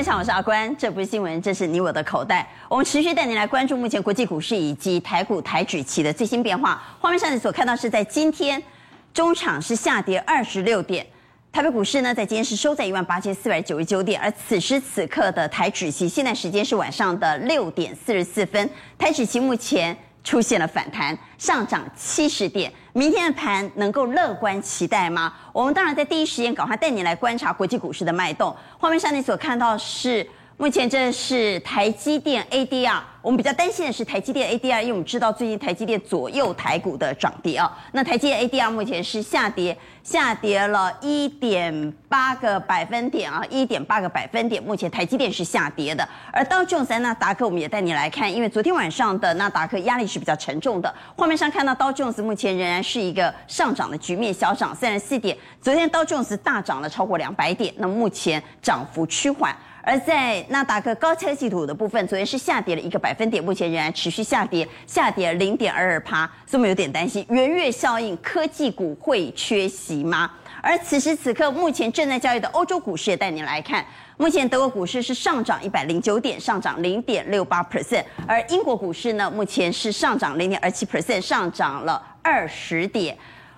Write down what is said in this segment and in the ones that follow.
现场，我是阿关，这不是新闻，这是你我的口袋。我们持续带您来关注目前国际股市以及台股台指期的最新变化。画面上你所看到是在今天中场是下跌二十六点，台北股市呢在今天是收在一万八千四百九十九点，而此时此刻的台指期现在时间是晚上的六点四十四分，台指期目前。出现了反弹，上涨七十点。明天的盘能够乐观期待吗？我们当然在第一时间赶快带你来观察国际股市的脉动。画面上你所看到是。目前这是台积电 ADR，我们比较担心的是台积电 ADR，因为我们知道最近台积电左右台股的涨跌啊。那台积电 ADR 目前是下跌，下跌了一点八个百分点啊，一点八个百分点。目前台积电是下跌的，而道琼斯、纳达克我们也带你来看，因为昨天晚上的纳达克压力是比较沉重的。画面上看到道琼斯目前仍然是一个上涨的局面，小涨三十四点。昨天道琼斯大涨了超过两百点，那目前涨幅趋缓。而在纳达克高科技股的部分，昨天是下跌了一个百分点，目前仍然持续下跌，下跌零点二二趴，所以我们有点担心，元月效应，科技股会缺席吗？而此时此刻，目前正在交易的欧洲股市也带您来看，目前德国股市是上涨一百零九点，上涨零点六八 percent，而英国股市呢，目前是上涨零点二七 percent，上涨了二十点。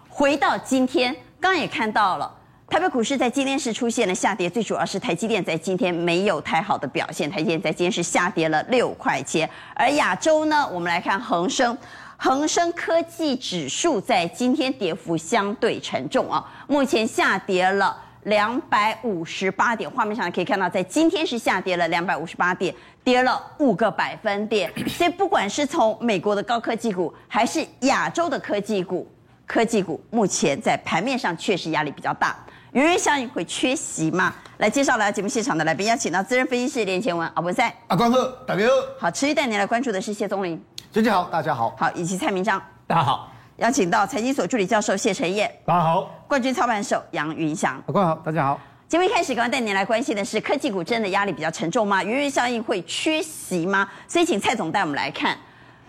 回到今天，刚也看到了。台北股市在今天是出现了下跌，最主要是台积电在今天没有太好的表现，台积电在今天是下跌了六块钱。而亚洲呢，我们来看恒生，恒生科技指数在今天跌幅相对沉重啊，目前下跌了两百五十八点，画面上可以看到，在今天是下跌了两百五十八点，跌了五个百分点。所以不管是从美国的高科技股，还是亚洲的科技股，科技股目前在盘面上确实压力比较大。元月效应会缺席吗？来介绍来节目现场的来宾，邀请到资深分析师连前文、阿文赛、阿关哥，大家好。好，持续带您来关注的是谢宗霖，娟姐好，大家好。好，以及蔡明章，大家好。邀请到财经所助理教授谢晨业，大家好。冠军操盘手杨云翔，阿关好，大家好。节目一开始，刚刚带您来关心的是科技股真的压力比较沉重吗？元月效应会缺席吗？所以请蔡总带我们来看，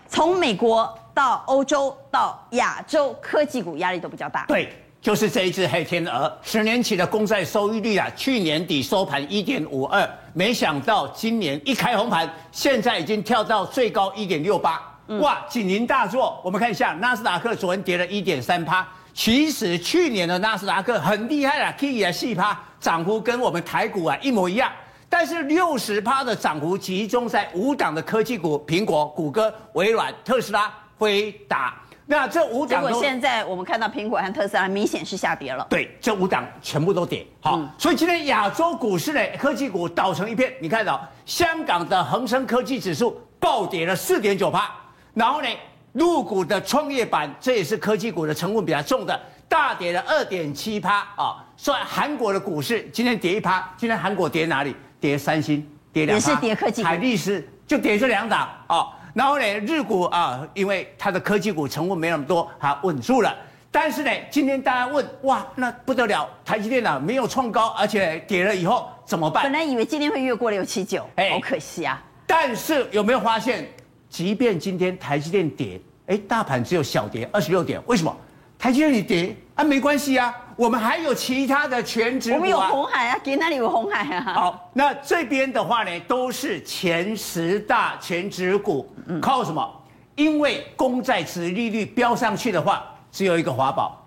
从美国到欧洲到亚洲，科技股压力都比较大。对。就是这一只黑天鹅，十年期的公债收益率啊，去年底收盘一点五二，没想到今年一开红盘，现在已经跳到最高一点六八，哇，警铃大作。我们看一下纳斯达克昨天跌了一点三趴，其实去年的纳斯达克很厉害啊，可以来细趴，涨幅跟我们台股啊一模一样，但是六十趴的涨幅集中在五档的科技股，苹果、谷歌、微软、特斯拉、辉达。那这五档，结果现在我们看到苹果和特斯拉明显是下跌了。对，这五档全部都跌。好，嗯、所以今天亚洲股市呢，科技股倒成一片。你看到香港的恒生科技指数暴跌了四点九趴，然后呢，陆股的创业板，这也是科技股的成分比较重的，大跌了二点七趴啊。所以韩国的股市今天跌一趴，今天韩国跌哪里？跌三星，跌两。也是跌科技股。海力士就跌这两档啊。然后呢，日股啊，因为它的科技股成分没那么多，它稳住了。但是呢，今天大家问，哇，那不得了，台积电啊没有创高，而且跌了以后怎么办？本来以为今天会越过六七九，哎，好可惜啊。但是有没有发现，即便今天台积电跌，哎，大盘只有小跌二十六点，为什么？台积电你跌啊，没关系啊。我们还有其他的权值股啊，我们有红海啊，给那里有红海啊？好，那这边的话呢，都是前十大全职股，靠什么？因为公债殖利率飙上去的话，只有一个华宝，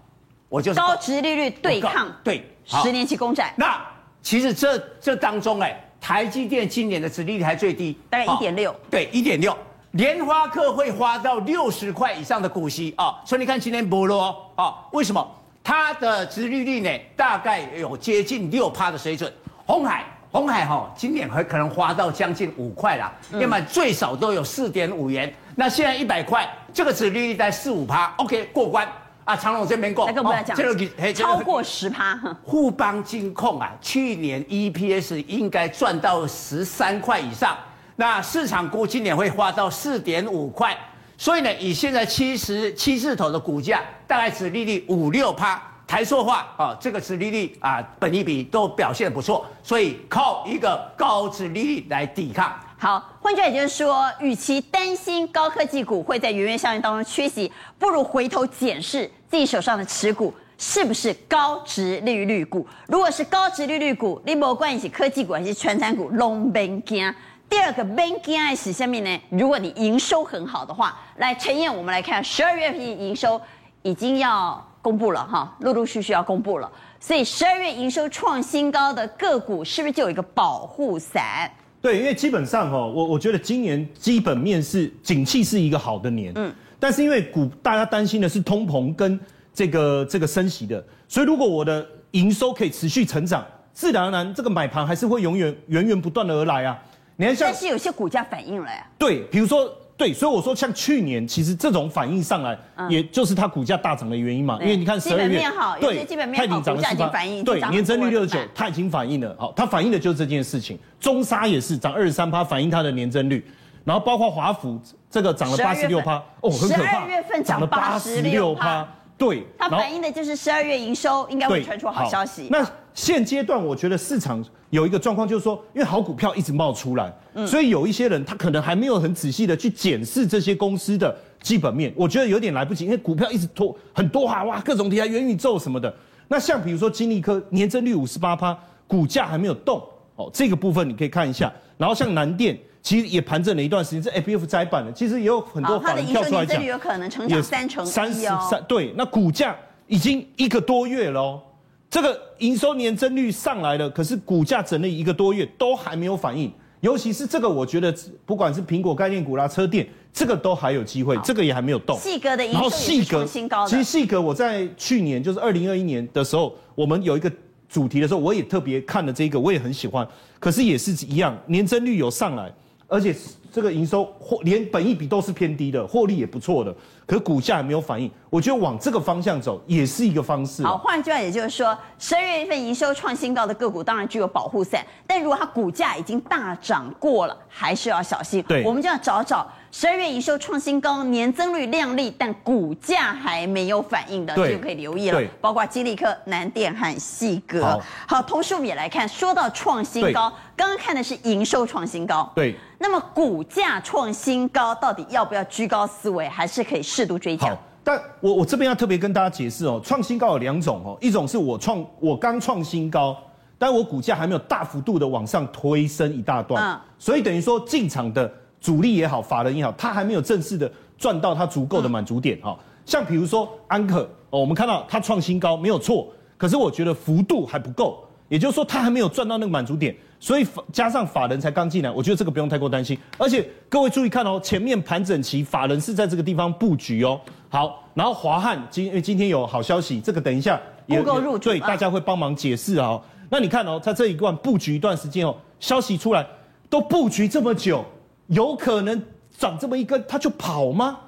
我就是高殖利率对抗对十年期公债。那其实这这当中哎，台积电今年的殖利率还最低，大概一点六，对，一点六。联发科会花到六十块以上的股息啊，所以你看今天不落啊，为什么？它的殖利率呢，大概有接近六趴的水准。红海，红海哈，今年还可能花到将近五块啦，要么最少都有四点五元。那现在一百块，这个殖利率在四五趴，OK 过关啊。长隆这边过，来跟我们来讲，这个超过十趴。互邦金控啊，去年 EPS 应该赚到十三块以上，那市场估今年会花到四点五块。所以呢，以现在七十七字头的股价，大概殖利率五六趴，台塑化啊，这个殖利率啊，本一比都表现不错，所以靠一个高殖利率来抵抗。好，换句话也就是说，与其担心高科技股会在元月效应当中缺席，不如回头检视自己手上的持股，是不是高殖利率股？如果是高殖利率股，你不管是科技股还是全产股，拢免惊。第二个免惊的是下面呢？如果你营收很好的话，来陈燕，我们来看十二月份营收已经要公布了哈，陆陆续续要公布了。所以十二月营收创新高的个股，是不是就有一个保护伞？对，因为基本上哈，我我觉得今年基本面是景气是一个好的年，嗯，但是因为股大家担心的是通膨跟这个这个升息的，所以如果我的营收可以持续成长，自然而然这个买盘还是会永远源源不断的而来啊。你看像，但是有些股价反应了呀。对，比如说。对，所以我说像去年，其实这种反应上来，也就是它股价大涨的原因嘛。因为你看十二月，对，它已经涨了四趴，对，年增率六十九，它已经反映了。好，它反映的就是这件事情。中沙也是涨二十三趴，反映它的年增率。然后包括华府这个涨了八十六趴，哦，很可怕。十二月份涨了八十六趴。对，它反映的就是十二月营收应该会传出好消息。那现阶段我觉得市场有一个状况，就是说，因为好股票一直冒出来，所以有一些人他可能还没有很仔细的去检视这些公司的基本面。我觉得有点来不及，因为股票一直拖很多哈哇，各种题材、元宇宙什么的。那像比如说金利科年增率五十八趴，股价还没有动哦，这个部分你可以看一下。然后像南电。其实也盘整了一段时间，这 FBF 摘板了。其实也有很多法人跳出来讲，有可能成长三成三十三。对，那股价已经一个多月喽哦，这个营收年增率上来了，可是股价整了一个多月都还没有反应。尤其是这个，我觉得不管是苹果概念股啦、车电，这个都还有机会，这个也还没有动。细格的营收也是创新高的。其实细格我在去年就是二零二一年的时候，我们有一个主题的时候，我也特别看了这个，我也很喜欢。可是也是一样，年增率有上来。而且这个营收或连本益比都是偏低的，获利也不错的，可是股价还没有反应。我觉得往这个方向走也是一个方式。好，换句话也就是说，十二月份营收创新高的个股当然具有保护伞，但如果它股价已经大涨过了，还是要小心。对，我们就要找找十二月营收创新高、年增率亮丽，但股价还没有反应的，这就可以留意了。对，包括金丽科、南电和细格。好，好，同时我们也来看，说到创新高，刚刚看的是营收创新高。对，那么股价创新高，到底要不要居高思维，还是可以适度追涨？但我我这边要特别跟大家解释哦，创新高有两种哦，一种是我创我刚创新高，但我股价还没有大幅度的往上推升一大段，嗯，所以等于说进场的主力也好，法人也好，他还没有正式的赚到他足够的满足点哈。像比如说安可哦，我们看到它创新高没有错，可是我觉得幅度还不够，也就是说他还没有赚到那个满足点。所以加上法人才刚进来，我觉得这个不用太过担心。而且各位注意看哦，前面盘整期，法人是在这个地方布局哦。好，然后华汉今因为今天有好消息，这个等一下也不够入对，大家会帮忙解释哦。那你看哦，在这一段布局一段时间哦，消息出来都布局这么久，有可能长这么一根它就跑吗？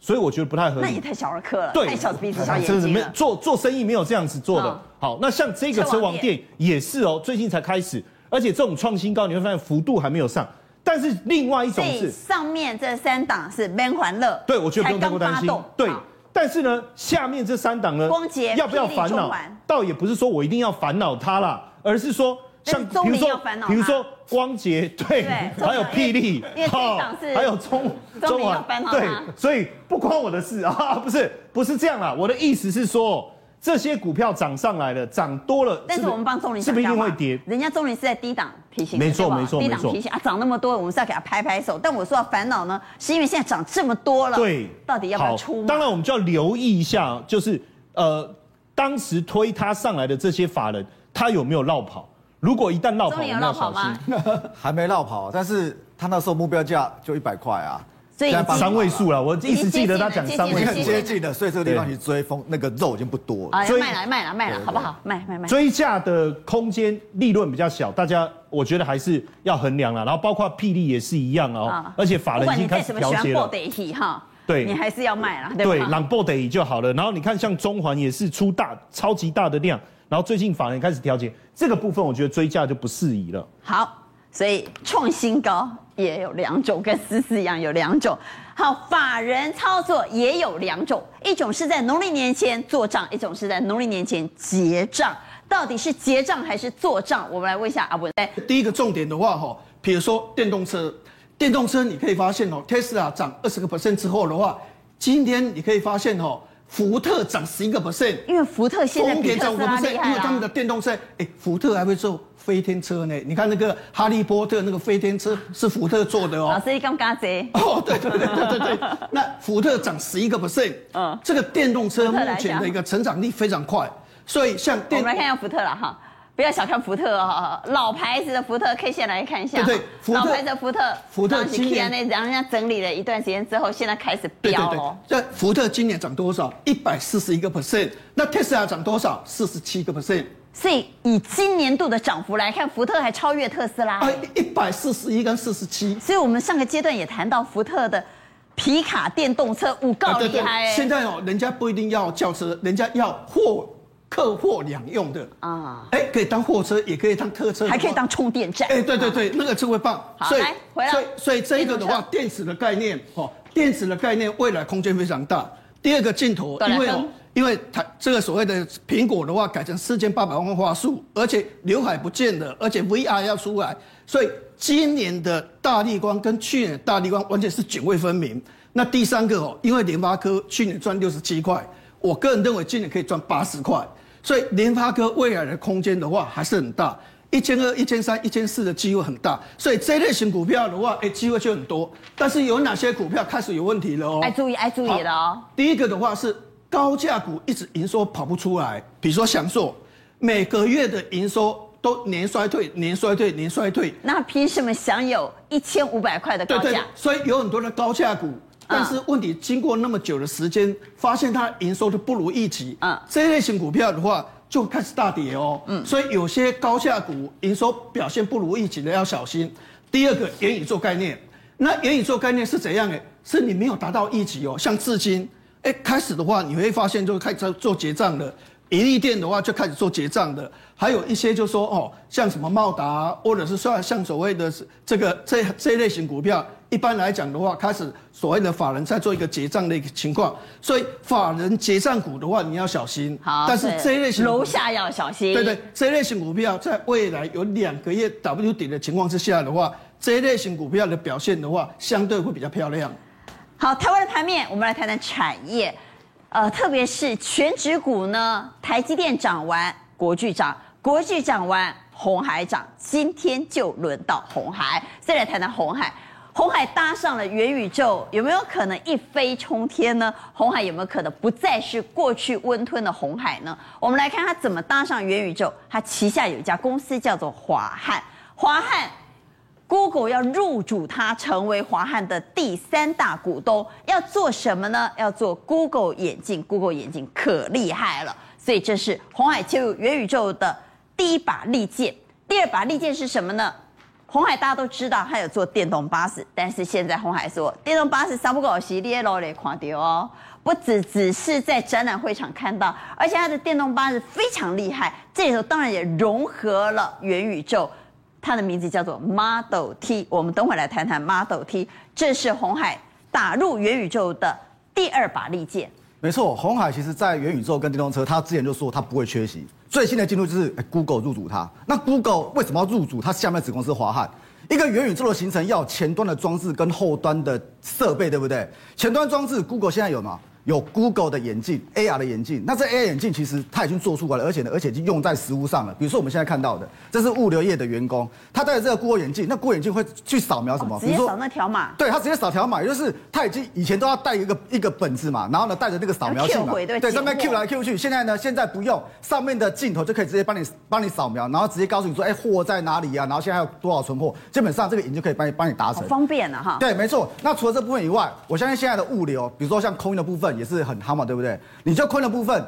所以我觉得不太合理。那也太小儿科了，对，太小鼻子小眼睛了。做做生意没有这样子做的。好，那像这个车王店也是哦，最近才开始。而且这种创新高，你会发现幅度还没有上，但是另外一种是上面这三档是免欢乐，对，我觉得不用太过担心。对，但是呢，下面这三档呢，光洁要不要烦恼？倒也不是说我一定要烦恼它啦，而是说像比如说比如说光洁，对，还有霹雳，好，还有中中华，对，所以不关我的事 啊，不是不是这样啦，我的意思是说。这些股票涨上来了，涨多了，但是我们帮中林是不是一定会跌？人家中林是在低档提醒，没错没错，低档提醒啊，涨那么多，我们是要给他拍拍手。但我说要烦恼呢，是因为现在涨这么多了，对，到底要不要出？当然我们就要留意一下，就是呃，当时推他上来的这些法人，他有没有落跑？如果一旦落跑，要小心。还没落跑，但是他那时候目标价就一百块啊。所以三位数了，我一直记得他讲三位数，很接近的，所以这个地方去追风，那个肉已经不多了。追卖了，卖了，卖了，好不好？卖卖卖。追价的空间利润比较小，大家我觉得还是要衡量了。然后包括霹雳也是一样哦，而且法人已经开始调节了。哈，对，你还是要卖了，对，让波得就好了。然后你看像中环也是出大超级大的量，然后最近法人开始调节这个部分，我觉得追价就不适宜了。好。所以创新高也有两种，跟思思一样有两种。好，法人操作也有两种，一种是在农历年前做账，一种是在农历年前结账。到底是结账还是做账？我们来问一下阿文。第一个重点的话，哈，比如说电动车，电动车你可以发现哦，特斯拉涨二十个 percent 之后的话，今天你可以发现哦，福特涨十一个 percent，因为福特现在比特斯拉厉害因为他们的电动车，哎，福特还会做飞天车呢。你看那个哈利波特那个飞天车是福特做的哦。老师你刚刚这哦，对对对对对对。那福特涨十一个 percent，嗯，这个电动车目前的一个成长力非常快，所以像电，我们来看一下福特了哈。不要小看福特哦，老牌子的福特 K 线来看一下。对对，老牌子的福特，福特今年那让人家整理了一段时间之后，现在开始飙哦。这福特今年涨多少？一百四十一个 percent。那特斯拉涨多少？四十七个 percent。所以以今年度的涨幅来看，福特还超越特斯拉。啊，一百四十一跟四十七。所以我们上个阶段也谈到福特的皮卡电动车五告厉害。现在哦，人家不一定要轿车，人家要货。客货两用的啊，哎，可以当货车，也可以当特车，还可以当充电站。哎，对对对，那个车会棒。好，来，回来。所以，所以这一个的话，电池的概念，哦，电池的概念，未来空间非常大。第二个镜头，因为哦，因为它这个所谓的苹果的话，改成四千八百万画素，而且刘海不见了，而且 VR 要出来，所以今年的大力光跟去年的大力光完全是泾渭分明。那第三个哦，因为联发科去年赚六十七块，我个人认为今年可以赚八十块。所以联发科未来的空间的话还是很大，一千二、一千三、一千四的机会很大。所以这类型股票的话，哎，机会就很多。但是有哪些股票开始有问题了哦？爱注意，爱注意了哦。第一个的话是高价股一直营收跑不出来，比如说祥硕，每个月的营收都年衰退、年衰退、年衰退。那凭什么享有一千五百块的高价？对对。所以有很多的高价股。但是问题，经过那么久的时间，发现它营收都不如预期。啊，这一类型股票的话，就开始大跌哦。嗯，所以有些高价股营收表现不如预期的要小心。第二个，元宇宙概念，那元宇宙概念是怎样的？是你没有达到预期哦。像至今，哎，开始的话，你会发现就开始做结账的。盈利店的话就开始做结账的，还有一些就说哦，像什么茂达，或者是说像所谓的这个这这一类型股票，一般来讲的话，开始所谓的法人在做一个结账的一个情况，所以法人结账股的话，你要小心。好，但是这一类型楼下要小心。对对，这一类型股票在未来有两个月 W 底的情况之下的话，这一类型股票的表现的话，相对会比较漂亮。好，台湾的盘面，我们来谈谈产业。呃，特别是全值股呢，台积电涨完，国巨涨，国巨涨完，红海涨，今天就轮到红海。再来谈谈红海，红海搭上了元宇宙，有没有可能一飞冲天呢？红海有没有可能不再是过去温吞的红海呢？我们来看它怎么搭上元宇宙，它旗下有一家公司叫做华汉，华汉。Google 要入主它，成为华汉的第三大股东，要做什么呢？要做 Google 眼镜，Google 眼镜可厉害了。所以这是红海切入元宇宙的第一把利剑。第二把利剑是什么呢？红海大家都知道，它有做电动巴士，但是现在红海说，电动巴士三不狗系列喽嘞，看到哦，不只只是在展览会场看到，而且它的电动巴士非常厉害，这里头当然也融合了元宇宙。它的名字叫做 Model T，我们等会来谈谈 Model T。这是红海打入元宇宙的第二把利剑。没错，红海其实在元宇宙跟电动车，它之前就说它不会缺席。最新的进度就是 Google 入主它。那 Google 为什么要入主？它下面子公司华汉。一个元宇宙的形成要前端的装置跟后端的设备，对不对？前端装置 Google 现在有吗？有 Google 的眼镜，AR 的眼镜。那这 AR 眼镜其实它已经做出来了，而且呢，而且已经用在实物上了。比如说我们现在看到的，这是物流业的员工，他戴着这个 Google 眼镜，那 Google 眼镜会去扫描什么？直接扫那条码。对，他直接扫条码，也就是他已经以前都要带一个一个本子嘛，然后呢带着那个扫描器嘛，对，上面 Q 来 Q 去。现在呢，现在不用，上面的镜头就可以直接帮你帮你扫描，然后直接告诉你说，哎，货在哪里呀？然后现在还有多少存货？基本上这个眼镜可以帮你帮你达成。方便了哈。对，没错。那除了这部分以外，我相信现在的物流，比如说像空运的部分也是很夯嘛，对。不对？你就空的部分，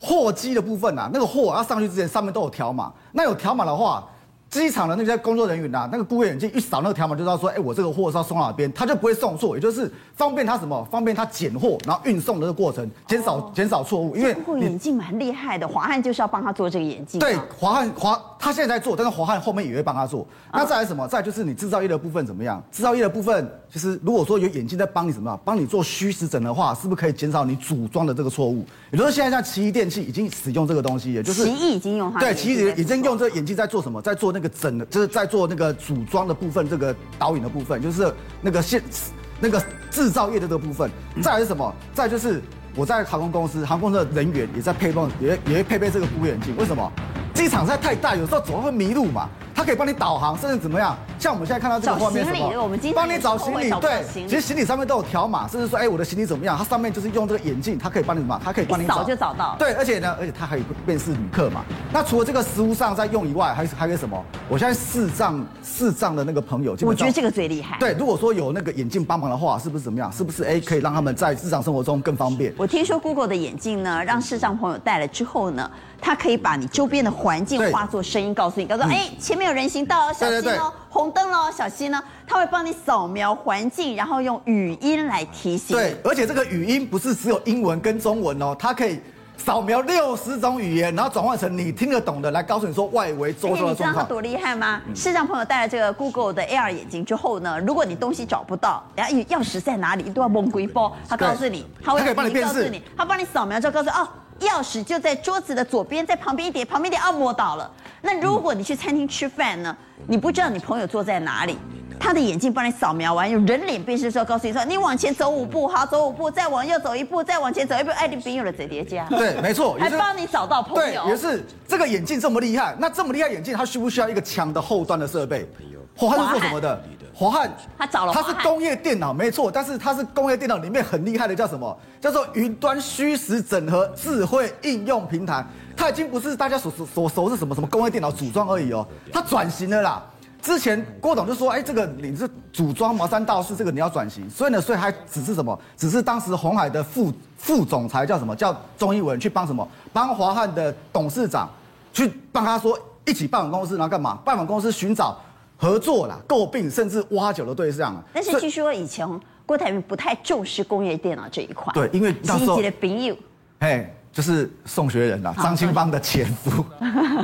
货机的部分、啊，那个货要上去之前，上面都有条码。那有条码的话。机场的那些工作人员呐、啊，那个 Google 眼镜一扫那个条码，就知道说，哎，我这个货是要送到哪边，他就不会送错，也就是方便他什么？方便他拣货，然后运送的这个过程，减少减、哦、少错误。因为眼镜蛮厉害的，华汉就是要帮他做这个眼镜。对，华汉华他现在在做，但是华汉后面也会帮他做。那再来什么？再来就是你制造业的部分怎么样？制造业的部分，其实如果说有眼镜在帮你什么，帮你做虚实整的话，是不是可以减少你组装的这个错误？也就是现在像奇异电器已经使用这个东西，也就是奇异已经用它。对，奇异已经用这个眼镜在做什么？在做那那个整的，就是。在做那个组装的部分，这个导引的部分，就是那个现那个制造业的这个部分。再来是什么？再就是我在航空公司，航空的人员也在配备，也也会配备这个护眼镜。为什么？机场在太大，有时候走会迷路嘛。它可以帮你导航，甚至怎么样？像我们现在看到这个画面，什么？我们帮你找行李，对，其实行李上面都有条码，甚至说，哎，我的行李怎么样？它上面就是用这个眼镜，它可以帮你什么？它可以帮你找就找到。对，而且呢，而且它还有辨识旅客嘛。那除了这个实物上在用以外，还还有什么？我现在视障视障的那个朋友，我觉得这个最厉害。对，如果说有那个眼镜帮忙的话，是不是怎么样？是不是哎，可以让他们在日常生活中更方便？我听说 Google 的眼镜呢，让视障朋友戴了之后呢，它可以把你周边的环境化作声音，告诉你，告诉哎，前面有人行道，小。小心哦，红灯哦，小心呢。它会帮你扫描环境，然后用语音来提醒。对，而且这个语音不是只有英文跟中文哦，它可以扫描六十种语言，然后转换成你听得懂的来告诉你说外围周遭的状况。你知道它多厉害吗？视障朋友戴了这个 Google 的 AR 眼镜之后呢，如果你东西找不到，然后钥匙在哪里，都要蒙鬼包，他告诉你，他会帮你辨识你，他帮你扫描之后告诉哦。钥匙就在桌子的左边，在旁边一点，旁边一点，按摩到了。那如果你去餐厅吃饭呢？你不知道你朋友坐在哪里，他的眼镜帮你扫描完，用人脸辨识的时候告诉你说，你往前走五步，好，走五步，再往右走一步，再往前走一步，爱丁饼有了折叠加。对，没错，还帮你找到朋友。对，也是这个眼镜这么厉害，那这么厉害眼镜，它需不需要一个强的后端的设备？哦，它是做什么的？华汉他找了，他是工业电脑，没错，但是他是工业电脑里面很厉害的，叫什么？叫做云端虚实整合智慧应用平台。他已经不是大家所所所熟是什么什么工业电脑组装而已哦，他转型了啦。之前郭董就说，哎，这个你是组装茅山道士，这个你要转型，所以呢，所以还只是什么？只是当时鸿海的副副总裁叫什么？叫钟一文去帮什么？帮华汉的董事长去帮他说一起办公司，然后干嘛？办公司寻找。合作啦，诟病甚至挖角的对象。但是据说以前郭台铭不太重视工业电脑这一块。对，因为那时候。的朋友。嘿。就是宋学仁啊，张清芳的前夫，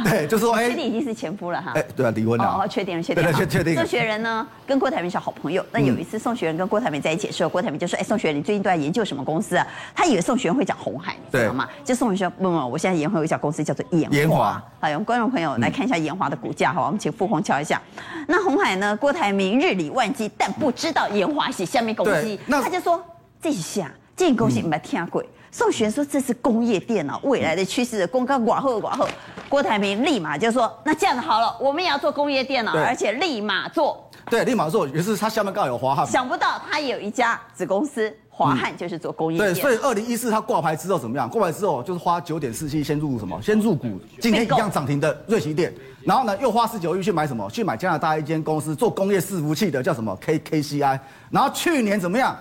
对，就是说，哎，确定已经是前夫了哈，哎，对啊，离婚了，哦，确定了，确定了，确确定。宋学仁呢，跟郭台铭是好朋友。那有一次，宋学仁跟郭台铭在一起的时候，郭台铭就说：“哎，宋学仁，你最近都在研究什么公司啊？”他以为宋学仁会讲红海，你知道吗？就宋学仁说：“不不，我现在研会有一家公司叫做研华。”好，有观众朋友来看一下研华的股价哈，我们请傅红瞧一下。那红海呢？郭台铭日理万机，但不知道研华是下面公司，他就说：“这是啥？这公司没听过。”宋璇说：“这是工业电脑未来的趋势，公告寡后寡后。”郭台铭立马就说：“那这样子好了，我们也要做工业电脑，而且立马做。”对，立马做。于是他下面刚好有华汉。想不到他有一家子公司，华汉就是做工业。对，所以二零一四他挂牌之后怎么样？挂牌之后就是花九点四七先入什么？先入股今天一样涨停的瑞奇店，然后呢又花十九亿去买什么？去买加拿大一间公司做工业伺服器的，叫什么？K K C I。然后去年怎么样？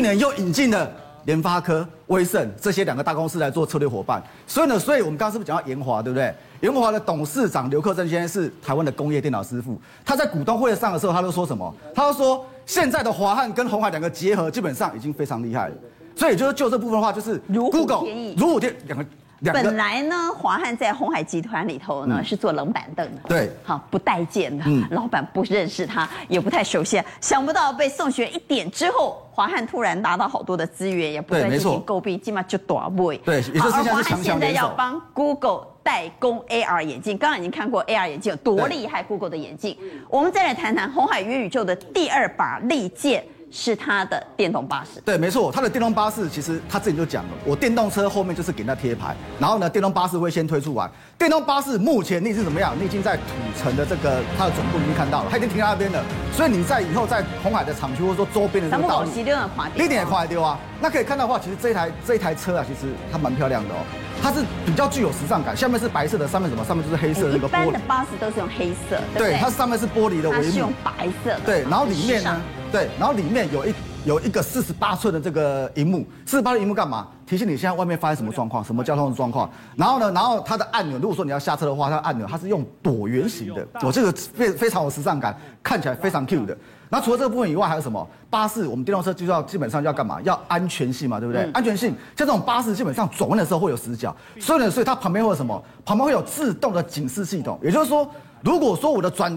去年又引进了联发科、威盛这些两个大公司来做策略伙伴，所以呢，所以我们刚刚是不是讲到研华，对不对？研华的董事长刘克正先生是台湾的工业电脑师傅，他在股东会上的时候，他都说什么？他就说现在的华汉跟红海两个结合，基本上已经非常厉害了。所以就是就这部分的话，就是 Google 如虎添翼两个。本来呢，华汉在鸿海集团里头呢、嗯、是做冷板凳的，对，好不待见的，嗯、老板不认识他，也不太熟悉。想不到被宋学一点之后，华汉突然拿到好多的资源，也不断进行诟病，起码就大位。对。而华汉现在要帮 Google 代工 AR 眼镜，刚刚已经看过 AR 眼镜有多厉害，Google 的眼镜。我们再来谈谈鸿海元宇宙的第二把利剑。是他的电动巴士，对，没错，他的电动巴士其实他自己就讲了，我电动车后面就是给他贴牌，然后呢，电动巴士会先推出完。电动巴士目前你是怎么样？你已经在土城的这个它的总部已经看到了，它已经停在那边了。所以你在以后在红海的厂区或者说周边的这个道路，一点也快丢啊。那可以看到的话，其实这一台这一台车啊，其实它蛮漂亮的哦，它是比较具有时尚感。下面是白色的，上面什么？上面就是黑色的那个玻璃。一般的巴士都是用黑色，对，它上面是玻璃的帷幕，它是用白色的。对，然后里面呢？对，然后里面有一有一个四十八寸的这个荧幕，四十八的荧幕干嘛？提醒你现在外面发生什么状况，什么交通的状况。然后呢，然后它的按钮，如果说你要下车的话，它的按钮它是用椭圆形的，我这个非非常有时尚感，看起来非常 cute 的。那除了这个部分以外，还有什么？巴士，我们电动车就要基本上要干嘛？要安全性嘛，对不对？嗯、安全性，像这种巴士基本上转弯的时候会有死角，所以呢，所以它旁边会有什么？旁边会有自动的警示系统，也就是说，如果说我的转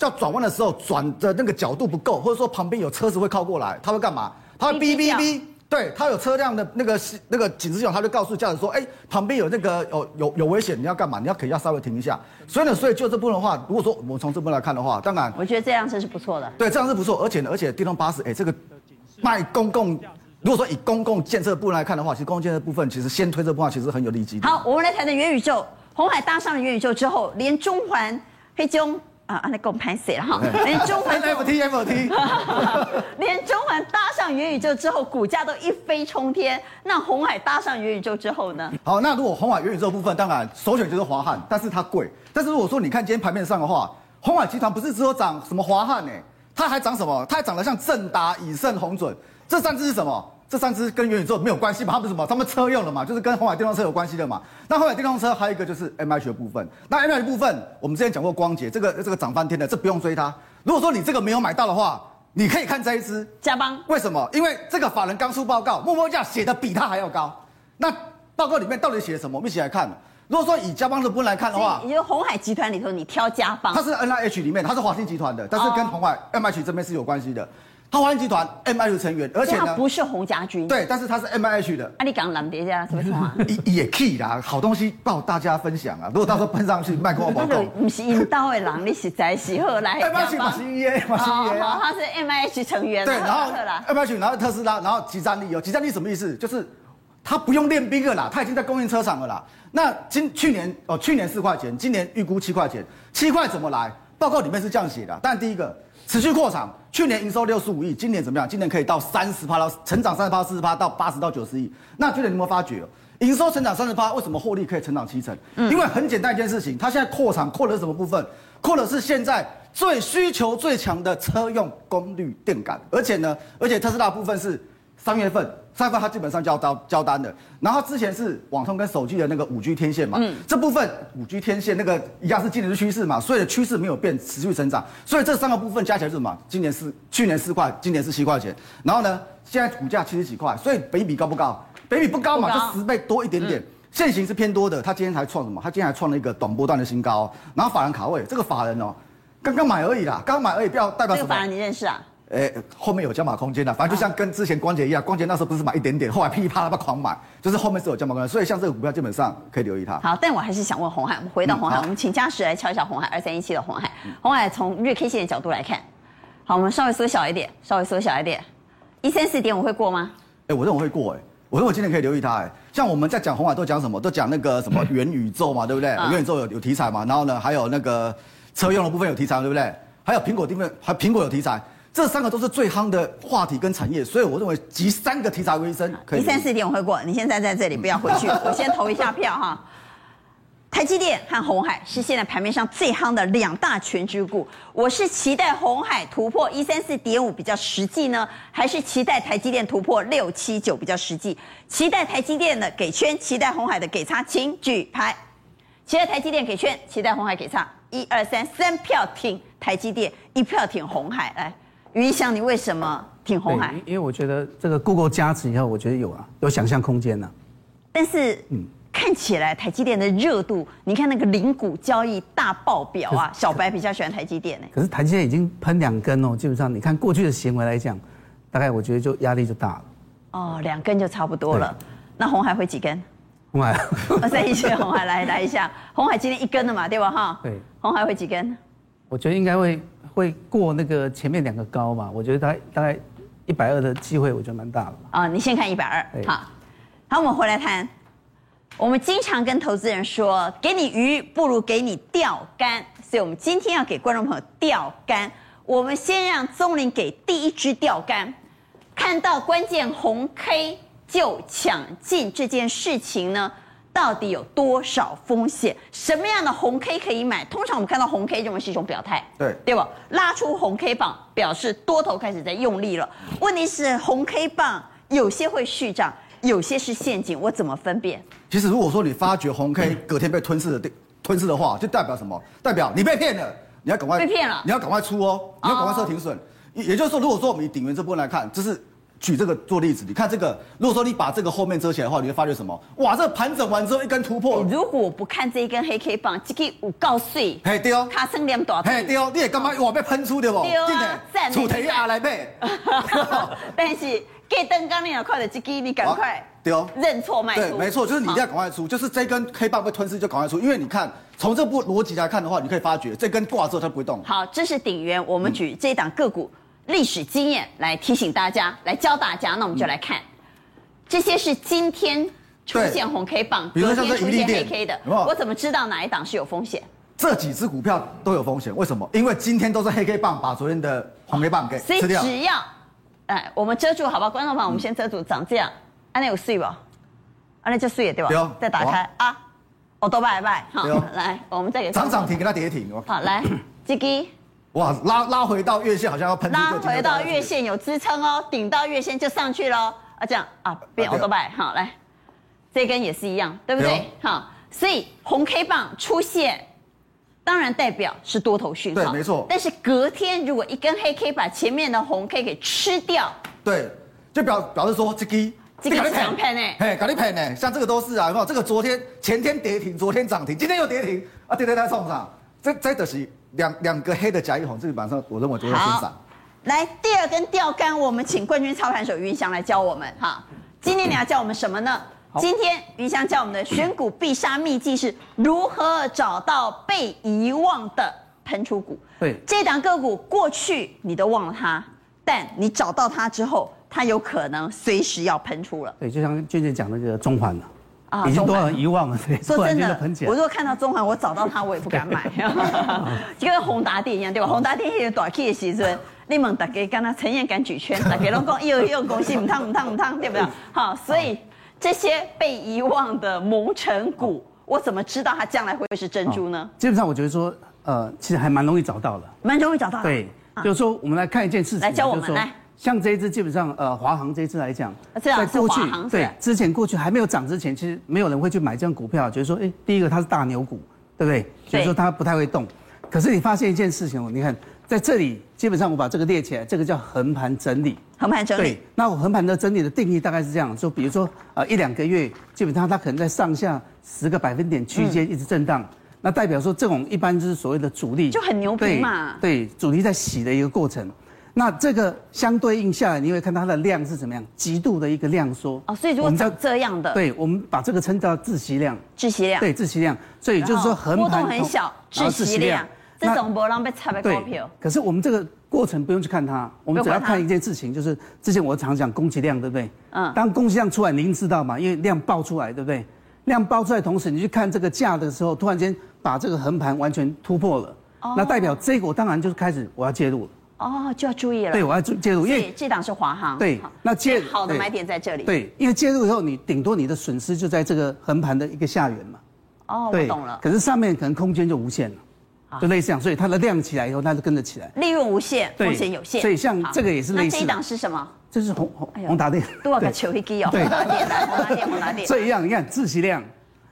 叫转弯的时候转的那个角度不够，或者说旁边有车子会靠过来，他会干嘛？他会哔哔哔，对，他有车辆的那个那个警示系统，它就告诉驾驶说，哎，旁边有那个有有有危险，你要干嘛？你要可以要稍微停一下。所以呢，所以就这部分的话，如果说我们从这部分来看的话，当然，我觉得这辆车是不错的。对，这辆是不错，而且呢，而且电动巴士，哎，这个卖公共，如果说以公共建设部分来看的话，其实公共建设部分其实先推这部分其实很有利基。好，我们来谈谈元宇宙。红海搭上了元宇宙之后，连中环黑中。啊，那够拍死了哈！连中环 NFT NFT，连中环搭上元宇宙之后，股价都一飞冲天。那红海搭上元宇宙之后呢？好，那如果红海元宇宙部分，当然首选就是华汉，但是它贵。但是如果说你看今天盘面上的话，红海集团不是只有涨什么华汉呢？它还涨什么？它还涨得像正达、以盛、红准，这三只是什么？这三只跟元宇宙没有关系嘛？他们什么？他们车用的嘛，就是跟红海电动车有关系的嘛。那红海电动车还有一个就是 MH 的部分。那 MH 部分，我们之前讲过光捷，这个这个涨翻天的，这不用追它。如果说你这个没有买到的话，你可以看这一只嘉邦。为什么？因为这个法人刚出报告，目标价写的比它还要高。那报告里面到底写了什么？我们一起来看。如果说以加邦的部分来看的话，也就鸿海集团里头，你挑加邦，它是 NIH 里面，它是华新集团的，但是跟红海 MH 这边是有关系的。它华新集团 M I H 成员，而且呢，它不是洪家军，对，但是他是 M I H 的。啊，你讲蓝蝶家什么情况？也也可以啦，好东西报大家分享啊。如果到时候喷上去，卖给我报告。不是引导的人，你实在是后来。M I H 马新耶，马新耶啊，他是 M I H 成员。对，然后 M I H，然后特斯拉，然后集战力哦，集战力什么意思？就是他不用练兵了啦，他已经在供应车厂了啦。那今去年哦，去年四块钱，今年预估七块钱，七块怎么来？报告里面是这样写的，但第一个。持续扩厂，去年营收六十五亿，今年怎么样？今年可以到三十趴到成长三十趴、四十趴到八十到九十亿。那去年你有没有发觉，营收成长三十趴，为什么获利可以成长七成？嗯，因为很简单一件事情，它现在扩厂扩的是什么部分？扩的是现在最需求最强的车用功率电感，而且呢，而且特斯拉部分是。三月份，三月份它基本上交单交单的，然后之前是网通跟手机的那个五 G 天线嘛，嗯，这部分五 G 天线那个一样是今年的趋势嘛，所以的趋势没有变，持续成长，所以这三个部分加起来是什么？今年是去年四块，今年是七块钱，然后呢，现在股价七十几块，所以北比高不高？北比不高嘛，就十倍多一点点，现行是偏多的，它今天还创什么？它今天还创了一个短波段的新高，然后法人卡位，这个法人哦，刚刚买而已啦，刚买而已，不要代表什么？这个法人你认识啊？哎、欸，后面有加码空间的，反正就像跟之前光捷一样，光捷那时候不是买一点点，后来噼里啪啦把狂买，就是后面是有加码空间，所以像这个股票基本上可以留意它。好，但我还是想问红海，我们回到红海，嗯、我们请嘉实来敲一下红海二三一七的红海。红海从日 K 线的角度来看，好，我们稍微缩小一点，稍微缩小一点，一三四点五会过吗？哎、欸，我认为会过、欸，哎，我认为今天可以留意它、欸，哎，像我们在讲红海都讲什么，都讲那个什么元宇宙嘛，对不对？嗯、元宇宙有有题材嘛，然后呢，还有那个车用的部分有题材，对不对？还有苹果部分，还苹果有题材。这三个都是最夯的话题跟产业，所以我认为集三个题材为一身。一三四点我会过，你现在在这里不要回去，我先投一下票哈。台积电和红海是现在盘面上最夯的两大权值股，我是期待红海突破一三四点五比较实际呢，还是期待台积电突破六七九比较实际？期待台积电的给圈，期待红海的给叉，请举牌。期待台积电给圈，期待红海给叉，一二三，三票挺台积电，一票挺红海，来。于一翔，你为什么挺红海？因为我觉得这个 Google 加持以后，我觉得有啊，有想象空间呢、啊。但是，嗯，看起来台积电的热度，你看那个零股交易大爆表啊，小白比较喜欢台积电呢。可是台积电已经喷两根哦，基本上你看过去的行为来讲，大概我觉得就压力就大了。哦，两根就差不多了。那红海会几根？红海，我 再一起红海来来一下，红海今天一根了嘛，对吧？哈，对。红海会几根？我觉得应该会。会过那个前面两个高嘛？我觉得大概大概一百二的机会，我觉得蛮大的。啊，你先看一百二，好，好，我们回来谈。我们经常跟投资人说，给你鱼不如给你钓竿，所以我们今天要给观众朋友钓竿。我们先让宗林给第一支钓竿，看到关键红 K 就抢进这件事情呢？到底有多少风险？什么样的红 K 可以买？通常我们看到红 K 认为是一种表态，对对吧？拉出红 K 棒，表示多头开始在用力了。问题是红 K 棒有些会续涨，有些是陷阱，我怎么分辨？其实如果说你发觉红 K 隔天被吞噬的吞噬的话，就代表什么？代表你被骗了，你要赶快被骗了，你要赶快出哦，你要赶快设停损。也就是说，如果说我们以顶元这部分来看，这是。举这个做例子，你看这个，如果说你把这个后面遮起来的话，你会发觉什么？哇，这个盘整完之后一根突破。如果不看这一根黑 K 棒，这个有够碎。嘿，对哦。卡森两大。嘿，对哦。你也干嘛？哇，被喷出的不？对啊。出题啊来背。但是给灯刚你要快的这个，你赶快对哦，认错卖出。对，没错，就是你一定要赶快出，就是这根黑棒被吞噬就赶快出，因为你看从这部逻辑来看的话，你可以发觉这根挂之后它不会动。好，这是鼎元，我们举这一档个股历史经验来提醒大家，来教大家。那我们就来看，这些是今天出现红 K 棒，比如说像这出现黑 K 的，我怎么知道哪一档是有风险？这几只股票都有风险，为什么？因为今天都是黑 K 棒把昨天的红 K 棒给吃掉。所以只要，哎，我们遮住，好不好？观众朋友，我们先遮住，长这样，安那有碎不？安那就碎了，对吧？再打开啊，我都拜拜，好，来，我们再给涨涨停给它跌停，好，来，这个，哇，拉拉回到月线，好像要喷。拉回到月线有支撑哦，顶到月线就上去喽，啊，这样啊，变我都拜，好，来，这根也是一样，对不对？好，所以红 K 棒出现。当然代表是多头讯号，对，没错。但是隔天如果一根黑 K 把前面的红 K 给吃掉，对，就表表示说这个这个是强盘呢，嘿，搞你盘呢，像这个都是啊，有没有？这个昨天前天跌停，昨天涨停，今天又跌停，啊，跌跌在冲上，这这的是两两个黑的甲一红，这个板上我认为都是分散。来，第二根钓竿，我们请冠军操盘手云翔来教我们哈。今天你要教我们什么呢？今天云翔教我们的选股必杀秘技是如何找到被遗忘的喷出股。对，这档个股过去你都忘了它，但你找到它之后，它有可能随时要喷出了。对，就像娟娟讲那个中环了，啊，已经多少人遗忘了。对，说真的，我如果看到中环，我找到它，我也不敢买。就跟宏达电一样，对吧？宏达电也短 K 的时阵，你们大家跟他陈彦敢举圈，大家拢讲又又恭喜唔烫唔烫唔烫，对不对？好，所以。这些被遗忘的蒙尘股，我怎么知道它将来会是珍珠呢？基本上我觉得说，呃，其实还蛮容易找到的，蛮容易找到的。对，就是说我们来看一件事情，来教我们来。像这一支，基本上呃，华航这一支来讲，在过去对之前过去还没有涨之前，其实没有人会去买这样股票，觉得说，哎，第一个它是大牛股，对不对？所以说它不太会动。可是你发现一件事情哦，你看。在这里，基本上我把这个列起来，这个叫横盘整理。横盘整理。对，那我横盘的整理的定义大概是这样，就比如说，呃，一两个月，基本上它可能在上下十个百分点区间一直震荡，嗯、那代表说这种一般就是所谓的主力，就很牛逼嘛。对，对，主力在洗的一个过程。那这个相对应下来，你会看它的量是怎么样，极度的一个量缩。哦，所以如果叫这样的，对，我们把这个称叫窒息量。窒息量。对，窒息量。所以就是说横盘波动很小，窒息量。这种波浪被插在股票。可是我们这个过程不用去看它，我们只要看一件事情，就是之前我常讲供给量，对不对？嗯。当供给量出来，您知道吗？因为量爆出来，对不对？量爆出来同时，你去看这个价的时候，突然间把这个横盘完全突破了，哦、那代表这个我当然就是开始我要介入了。哦，就要注意了。对，我要注介入，因为这档是华航。对，那介好的买点在这里。对，因为介入以后，你顶多你的损失就在这个横盘的一个下缘嘛。哦，我懂了。可是上面可能空间就无限了。就类似这样，所以它的量起来以后，它就跟着起来。利润无限，风险有限。所以像这个也是类似。那这一档是什么？这是宏宏宏达电。多少个球一基哦？宏达电来，宏达电，宏达电。所以一样，你看自息量，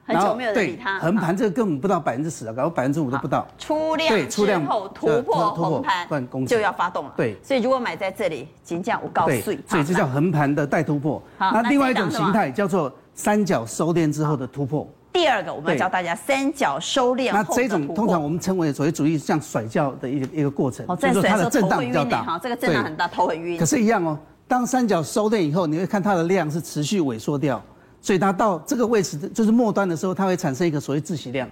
很久没有人理它。横盘这个根本不到百分之十啊，搞到百分之五都不到。出量之后突破横盘，就要发动了。对，所以如果买在这里，金价我告诉你，所以这叫横盘的带突破。那另外一种形态叫做三角收敛之后的突破。第二个，我们要教大家三角收敛。那这种通常我们称为所谓主义像甩轿的一个一个过程，就是它的震荡比较大。哈，这个震荡很大，头很晕。可是，一样哦。当三角收敛以后，你会看它的量是持续萎缩掉，所以它到这个位置就是末端的时候，它会产生一个所谓窒息量。